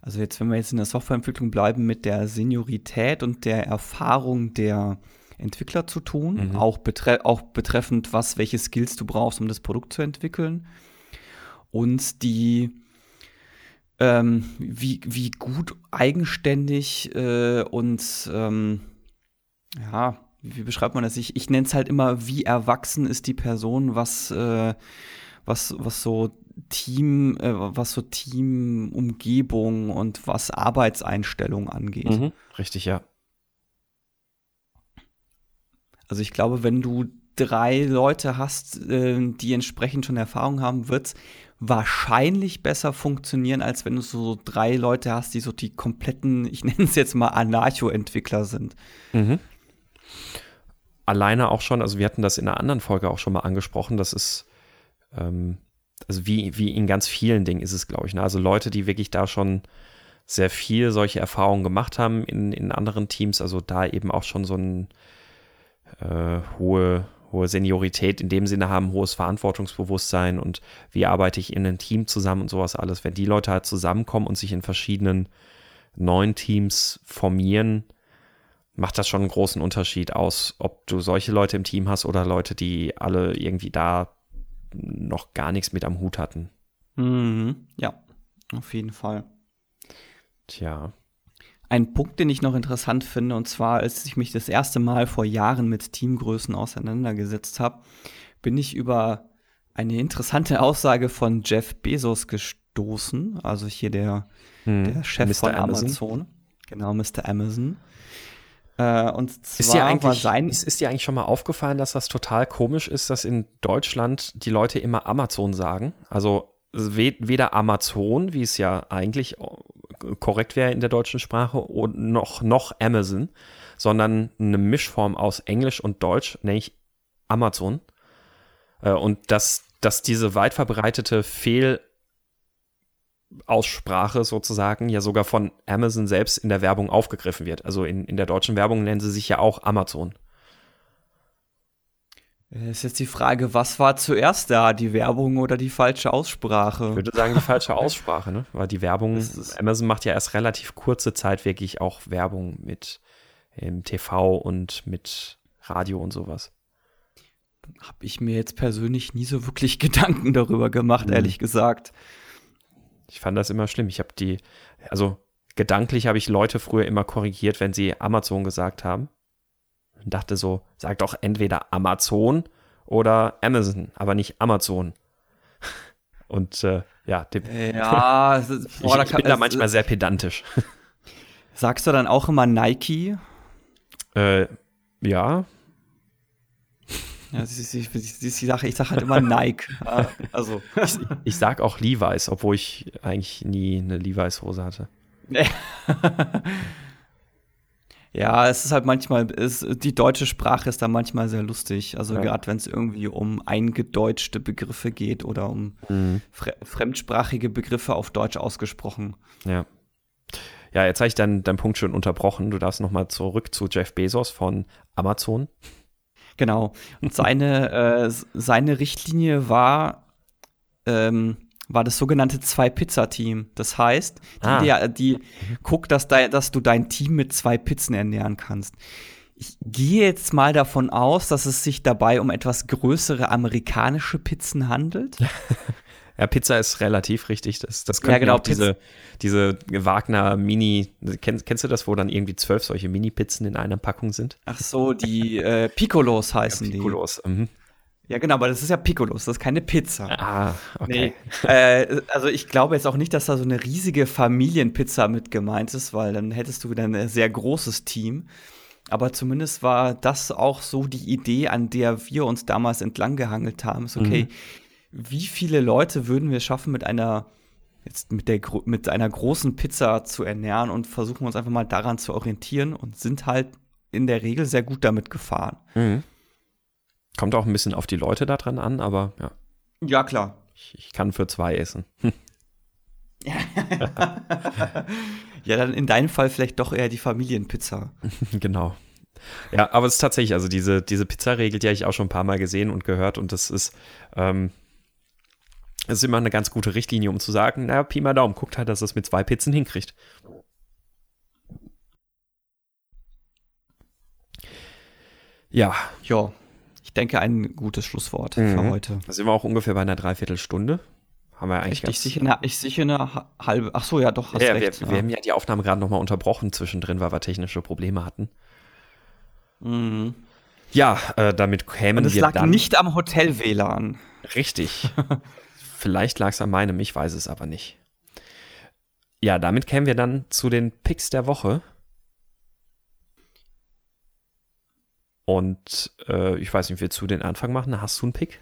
also jetzt, wenn wir jetzt in der Softwareentwicklung bleiben, mit der Seniorität und der Erfahrung der Entwickler zu tun, mhm. auch, betre auch betreffend, was, welche Skills du brauchst, um das Produkt zu entwickeln. Und die, ähm, wie, wie gut eigenständig äh, und ähm, ja, wie beschreibt man das? Ich, ich nenne es halt immer, wie erwachsen ist die Person, was, äh, was, was so Team, äh, was so Teamumgebung und was Arbeitseinstellung angeht. Mhm, richtig, ja. Also ich glaube, wenn du drei Leute hast, äh, die entsprechend schon Erfahrung haben, wird es wahrscheinlich besser funktionieren, als wenn du so drei Leute hast, die so die kompletten, ich nenne es jetzt mal Anarcho-Entwickler sind. Mhm. Alleine auch schon, also wir hatten das in einer anderen Folge auch schon mal angesprochen, das ist ähm, also wie, wie in ganz vielen Dingen ist es, glaube ich. Ne? Also Leute, die wirklich da schon sehr viel solche Erfahrungen gemacht haben in, in anderen Teams, also da eben auch schon so eine äh, hohe, hohe Seniorität in dem Sinne haben, hohes Verantwortungsbewusstsein und wie arbeite ich in einem Team zusammen und sowas alles. Wenn die Leute halt zusammenkommen und sich in verschiedenen neuen Teams formieren, macht das schon einen großen Unterschied aus, ob du solche Leute im Team hast oder Leute, die alle irgendwie da noch gar nichts mit am Hut hatten. Mhm. Ja, auf jeden Fall. Tja. Ein Punkt, den ich noch interessant finde, und zwar, als ich mich das erste Mal vor Jahren mit Teamgrößen auseinandergesetzt habe, bin ich über eine interessante Aussage von Jeff Bezos gestoßen, also hier der, hm, der Chef Mr. von Amazon. Amazon. Genau, Mr. Amazon. Äh, und zwar ist dir, eigentlich, sein. ist, ist dir eigentlich schon mal aufgefallen, dass das total komisch ist, dass in Deutschland die Leute immer Amazon sagen? Also we- weder Amazon, wie es ja eigentlich korrekt wäre in der deutschen Sprache, und noch, noch Amazon, sondern eine Mischform aus Englisch und Deutsch, nenne ich Amazon. Äh, Und dass, dass diese weit verbreitete Fehlaussprache sozusagen ja sogar von Amazon selbst in der Werbung aufgegriffen wird. Also in, in der deutschen Werbung nennen sie sich ja auch Amazon. Äh, Ist jetzt die Frage, was war zuerst da, die Werbung oder die falsche Aussprache? Ich würde sagen, die falsche Aussprache, ne? Weil die Werbung, Amazon macht ja erst relativ kurze Zeit wirklich auch Werbung mit im TV und mit Radio und sowas. Habe ich mir jetzt persönlich nie so wirklich Gedanken darüber gemacht, Mhm. ehrlich gesagt. Ich fand das immer schlimm. Ich habe die, also gedanklich habe ich Leute früher immer korrigiert, wenn sie Amazon gesagt haben. Und dachte so, sag doch entweder Amazon oder Amazon, aber nicht Amazon. Und äh, ja, dem, Ja, ist- ich, boah, ich kann- bin da manchmal sehr pedantisch. Sagst du dann auch immer Nike? äh, ja, Ja, das ist, die- das ist die Sache, ich sage halt immer Nike. Also. ich, ich sag auch Levi's, obwohl ich eigentlich nie eine Levi's-Hose hatte. Ja, es ist halt manchmal, es, die deutsche Sprache ist da manchmal sehr lustig. Also Ja. gerade wenn es irgendwie um eingedeutschte Begriffe geht oder um fre fremdsprachige Begriffe auf Deutsch ausgesprochen. Ja. Ja, jetzt habe ich dann deinen Punkt schon unterbrochen. Du darfst nochmal zurück zu Jeff Bezos von Amazon. Genau. Und seine, äh, seine Richtlinie war, ähm, war das sogenannte Zwei-Pizza-Team. Das heißt, die, Ah. Idee- die guckt, dass, dei- dass du dein Team mit zwei Pizzen ernähren kannst. Ich gehe jetzt mal davon aus, dass es sich dabei um etwas größere amerikanische Pizzen handelt. Ja, Pizza ist relativ richtig. Das, das Ja, könnten genau, auch diese, diese Wagner Mini, kennst, kennst du das, wo dann irgendwie zwölf solche Mini-Pizzen in einer Packung sind? Ach so, die äh, Piccolos heißen die. Piccolos. Mhm. Ja, genau, aber das ist ja Piccolos, das ist keine Pizza. Ah, okay. Nee. äh, also ich glaube jetzt auch nicht, dass da so eine riesige Familienpizza mit gemeint ist, weil dann hättest du wieder ein sehr großes Team. Aber zumindest war das auch so die Idee, an der wir uns damals entlang gehangelt haben. Ist okay, wie viele Leute würden wir schaffen, mit einer jetzt mit der mit einer großen Pizza zu ernähren und versuchen uns einfach mal daran zu orientieren und sind halt in der Regel sehr gut damit gefahren. Mhm. Kommt auch ein bisschen auf die Leute da dran an, aber ja, Ja, klar. ich, ich kann für zwei essen. Ja, dann in deinem Fall vielleicht doch eher die Familienpizza. genau. Ja, aber es ist tatsächlich, also diese, diese Pizza-Regel, die habe ich auch schon ein paar Mal gesehen und gehört und das ist, ähm, das ist immer eine ganz gute Richtlinie, um zu sagen, naja, Pi mal Daumen, guckt halt, dass es mit zwei Pizzen hinkriegt. Ja, Ja, ich denke, ein gutes Schlusswort Mhm. für heute. da sind wir auch ungefähr bei einer Dreiviertelstunde. Haben wir eigentlich Echt, ich sicher eine, ich sicher eine ha- halbe. Ach so, ja, doch, hast ja, recht. wir, ja. wir haben ja die Aufnahme gerade nochmal unterbrochen zwischendrin, weil wir technische Probleme hatten. Mhm. Ja, äh, damit kämen Und es wir lag dann. nicht am Hotel-WLAN. Richtig. Vielleicht lag es an meinem, ich weiß es aber nicht. Ja, damit kämen wir dann zu den Picks der Woche. Und äh, ich weiß nicht, willst du den Anfang machen? Hast du einen Pick?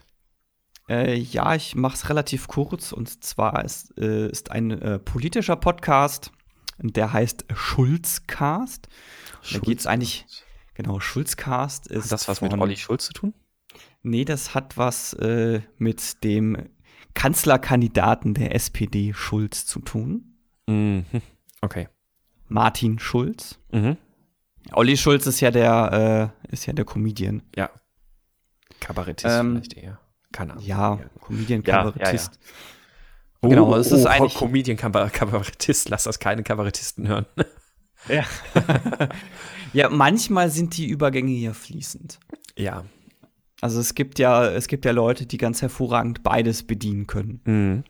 Äh, ja, ich mache es relativ kurz. Und zwar ist, äh, ist ein äh, politischer Podcast, der heißt Schulzcast. Da geht's eigentlich- Genau, Schulzcast ist. Hat das was mit von- Olli Schulz zu tun? Nee, das hat was äh, mit dem Kanzlerkandidaten der SPD Schulz zu tun. Mhm. Okay. Martin Schulz. Mhm. Olli Schulz ist ja der, äh, ist ja der Comedian. Ja. Kabarettist Ähm, vielleicht eher. Keine Ahnung. Ja, Comedian, Ja, ja, Kabarettist. Oh, Genau, es ist oh, eigentlich- Comedian, Kabar- Kabarettist. Lass das keine Kabarettisten hören. Ja. ja, manchmal sind die Übergänge hier fließend. ja. Also es gibt ja, es gibt ja Leute, die ganz hervorragend beides bedienen können. Mhm.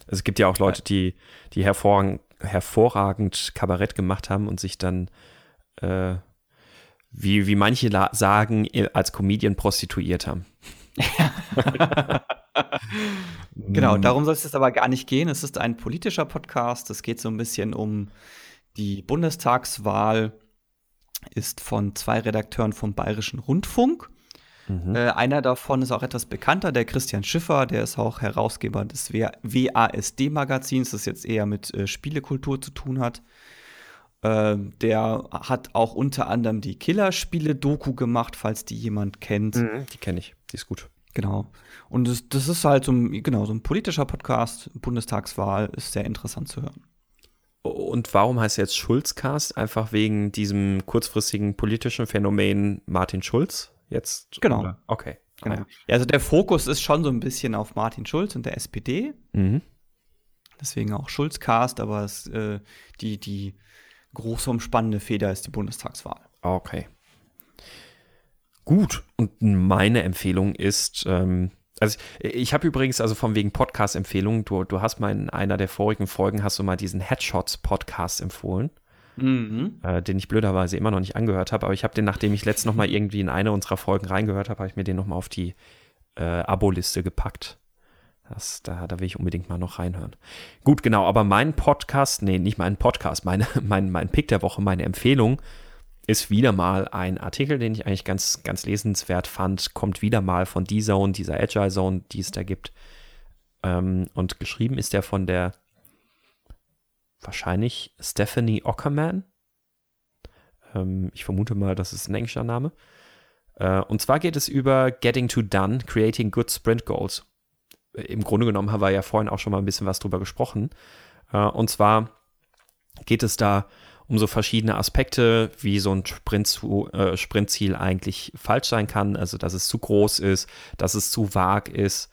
Also es gibt ja auch Leute, die, die hervorragend, hervorragend Kabarett gemacht haben und sich dann, äh, wie, wie manche la- sagen, äh, als Comedian prostituiert haben. Genau, darum soll es jetzt aber gar nicht gehen. Es ist ein politischer Podcast. Es geht so ein bisschen um die Bundestagswahl ist von zwei Redakteuren vom Bayerischen Rundfunk. Mhm. Äh, einer davon ist auch etwas bekannter, der Christian Schiffer, der ist auch Herausgeber des WASD-Magazins, das jetzt eher mit äh, Spielekultur zu tun hat. Äh, der hat auch unter anderem die Killerspiele-Doku gemacht, falls die jemand kennt. Mhm, die kenne ich, die ist gut. Genau. Und das, das ist halt so ein, genau, so ein politischer Podcast, Bundestagswahl, ist sehr interessant zu hören. Und warum heißt er jetzt Schulzcast? Einfach wegen diesem kurzfristigen politischen Phänomen Martin Schulz? Jetzt? Genau. Oder? Okay. Genau. Ja, also der Fokus ist schon so ein bisschen auf Martin Schulz und der SPD. Mhm. Deswegen auch Schulzcast, aber es, äh, die, die große umspannende Feder ist die Bundestagswahl. Okay. Gut. Und meine Empfehlung ist, ähm, also ich, ich habe übrigens, also von wegen Podcast-Empfehlungen, du, du hast mal in einer der vorigen Folgen, hast du mal diesen Headshots-Podcast empfohlen mhm. äh, den ich blöderweise immer noch nicht angehört habe. Aber ich habe den, nachdem ich letztens noch mal irgendwie in eine unserer Folgen reingehört habe, habe ich mir den noch mal auf die äh, Abo-Liste gepackt. Das, da, da will ich unbedingt mal noch reinhören. Gut, genau, aber mein Podcast, nee, nicht mein Podcast, meine, mein, mein Pick der Woche, meine Empfehlung ist wieder mal ein Artikel, den ich eigentlich ganz, ganz lesenswert fand. Kommt wieder mal von D-Zone, dieser Agile Zone, die es da gibt. Ähm, und geschrieben ist der von der wahrscheinlich Stephanie Ockerman. Ähm, ich vermute mal, das ist ein englischer Name. Äh, und zwar geht es über Getting to Done, Creating Good Sprint Goals. Äh, Im Grunde genommen haben wir ja vorhin auch schon mal ein bisschen was drüber gesprochen. Äh, und zwar geht es da um so verschiedene Aspekte, wie so ein Sprint äh, Sprintziel eigentlich falsch sein kann. Also, dass es zu groß ist, dass es zu vag ist,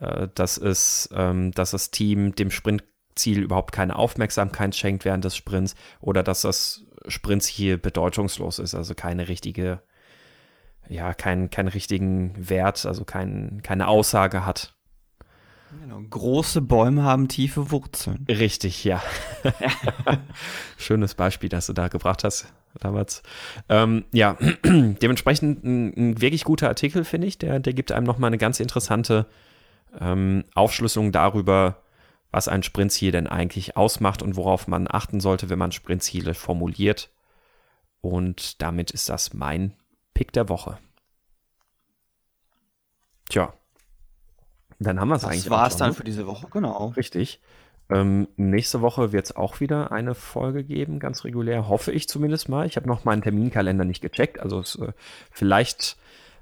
äh, dass, es, ähm, dass das Team dem Sprint Ziel überhaupt keine Aufmerksamkeit schenkt während des Sprints oder dass das Sprintziel bedeutungslos ist, also keine richtige, ja, keinen keinen richtigen Wert, also kein, keine Aussage hat. Genau. Große Bäume haben tiefe Wurzeln. Richtig, ja. Schönes Beispiel, das du da gebracht hast damals. Ähm, ja, dementsprechend ein, ein, wirklich guter Artikel, finde ich. Der, der gibt einem nochmal eine ganz interessante ähm, Aufschlüsselung darüber, was ein Sprintziel denn eigentlich ausmacht und worauf man achten sollte, wenn man Sprintziele formuliert. Und damit ist das mein Pick der Woche. Tja, dann haben wir es eigentlich. Das war es dann für diese Woche, genau. Richtig. Ähm, nächste Woche wird es auch wieder eine Folge geben, ganz regulär, hoffe ich zumindest mal. Ich habe noch meinen Terminkalender nicht gecheckt, also es, äh, vielleicht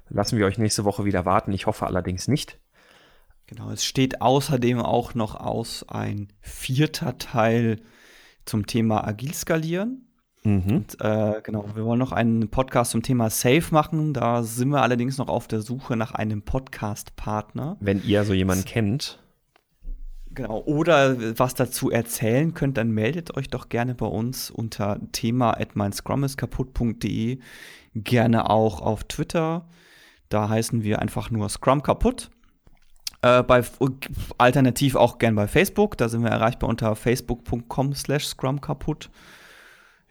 lassen wir euch nächste Woche wieder warten. Ich hoffe allerdings nicht. Genau, es steht außerdem auch noch aus ein vierter Teil zum Thema Agil skalieren. Mhm. Und, äh, genau, wir wollen noch einen Podcast zum Thema Safe machen. Da sind wir allerdings noch auf der Suche nach einem Podcast-Partner. Wenn ihr so jemanden das, kennt. Genau, oder was dazu erzählen könnt, dann meldet euch doch gerne bei uns unter thema at meinscrumiskaputt.de. Gerne auch auf Twitter. Da heißen wir einfach nur Scrum kaputt. Äh, bei, alternativ auch gern bei Facebook. Da sind wir erreichbar unter facebook.com slash scrum kaputt.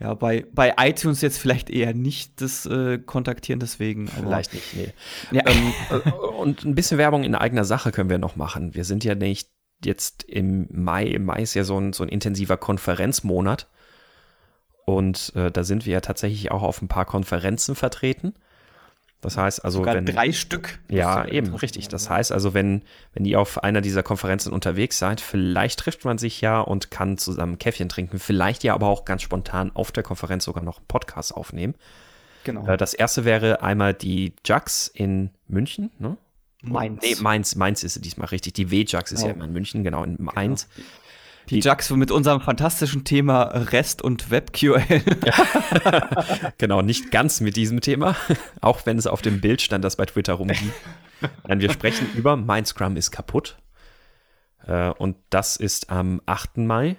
Ja, bei, bei iTunes jetzt vielleicht eher nicht das äh, kontaktieren, deswegen. Vielleicht nicht, nee. Ja. Ähm, äh, und ein bisschen Werbung in eigener Sache können wir noch machen. Wir sind ja nicht jetzt im Mai. Im Mai ist ja so ein, so ein intensiver Konferenzmonat. Und äh, da sind wir ja tatsächlich auch auf ein paar Konferenzen vertreten. Das heißt also, Sogar wenn drei Stück. Ja, eben richtig. Das heißt also, wenn wenn ihr auf einer dieser Konferenzen unterwegs seid, vielleicht trifft man sich ja und kann zusammen Käffchen trinken. Vielleicht ja aber auch ganz spontan auf der Konferenz sogar noch einen Podcast aufnehmen. Genau. Äh, das erste wäre einmal die Jux in München. Ne? Mainz. Nee, Mainz, Mainz ist diesmal richtig. Die W-Jux ist oh. ja immer in München, genau, in genau. Mainz. Genau. Die Jux mit unserem fantastischen Thema REST und WebQL. genau, nicht ganz mit diesem Thema, auch wenn es auf dem Bild stand, das bei Twitter rumgeht. Nein, wir sprechen über Mein Scrum ist kaputt. Äh, und das ist am 8. Mai.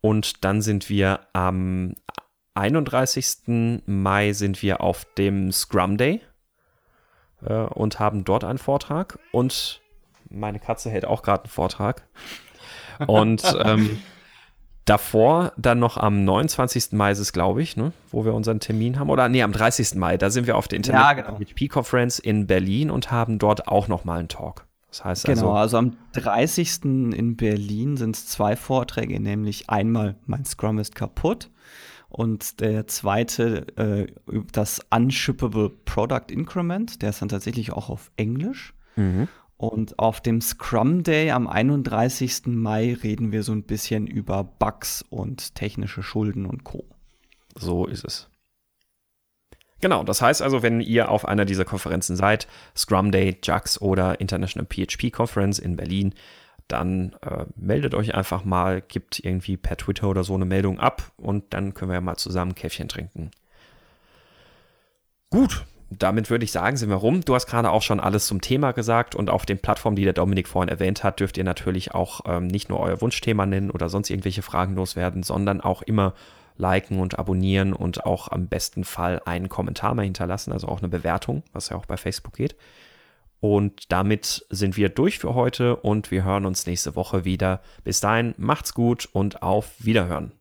Und dann sind wir am 31. Mai sind wir auf dem Scrum Day äh, und haben dort einen Vortrag. Und meine Katze hält auch gerade einen Vortrag. Und ähm, davor dann noch am 29. Mai ist es, glaube ich, ne, wo wir unseren Termin haben. Oder nee, am 30. Mai, da sind wir auf der Internet ja, genau. Conference in Berlin und haben dort auch noch mal einen Talk. Das heißt genau, also, also am 30. in Berlin sind es zwei Vorträge, nämlich einmal mein Scrum ist kaputt Und der zweite, äh, das Unshippable Product Increment, der ist dann tatsächlich auch auf Englisch. Mhm. Und auf dem Scrum Day am 31. Mai reden wir so ein bisschen über Bugs und technische Schulden und Co. So ist es. Genau, das heißt also, wenn ihr auf einer dieser Konferenzen seid, Scrum Day, JAX oder International PHP Conference in Berlin, dann äh, meldet euch einfach mal, gibt irgendwie per Twitter oder so eine Meldung ab und dann können wir ja mal zusammen Käffchen trinken. Gut, damit würde ich sagen, sind wir rum. Du hast gerade auch schon alles zum Thema gesagt und auf den Plattformen, die der Dominik vorhin erwähnt hat, dürft ihr natürlich auch ähm, nicht nur euer Wunschthema nennen oder sonst irgendwelche Fragen loswerden, sondern auch immer liken und abonnieren und auch am besten Fall einen Kommentar mal hinterlassen, also auch eine Bewertung, was ja auch bei Facebook geht. Und damit sind wir durch für heute und wir hören uns nächste Woche wieder. Bis dahin, macht's gut und auf Wiederhören.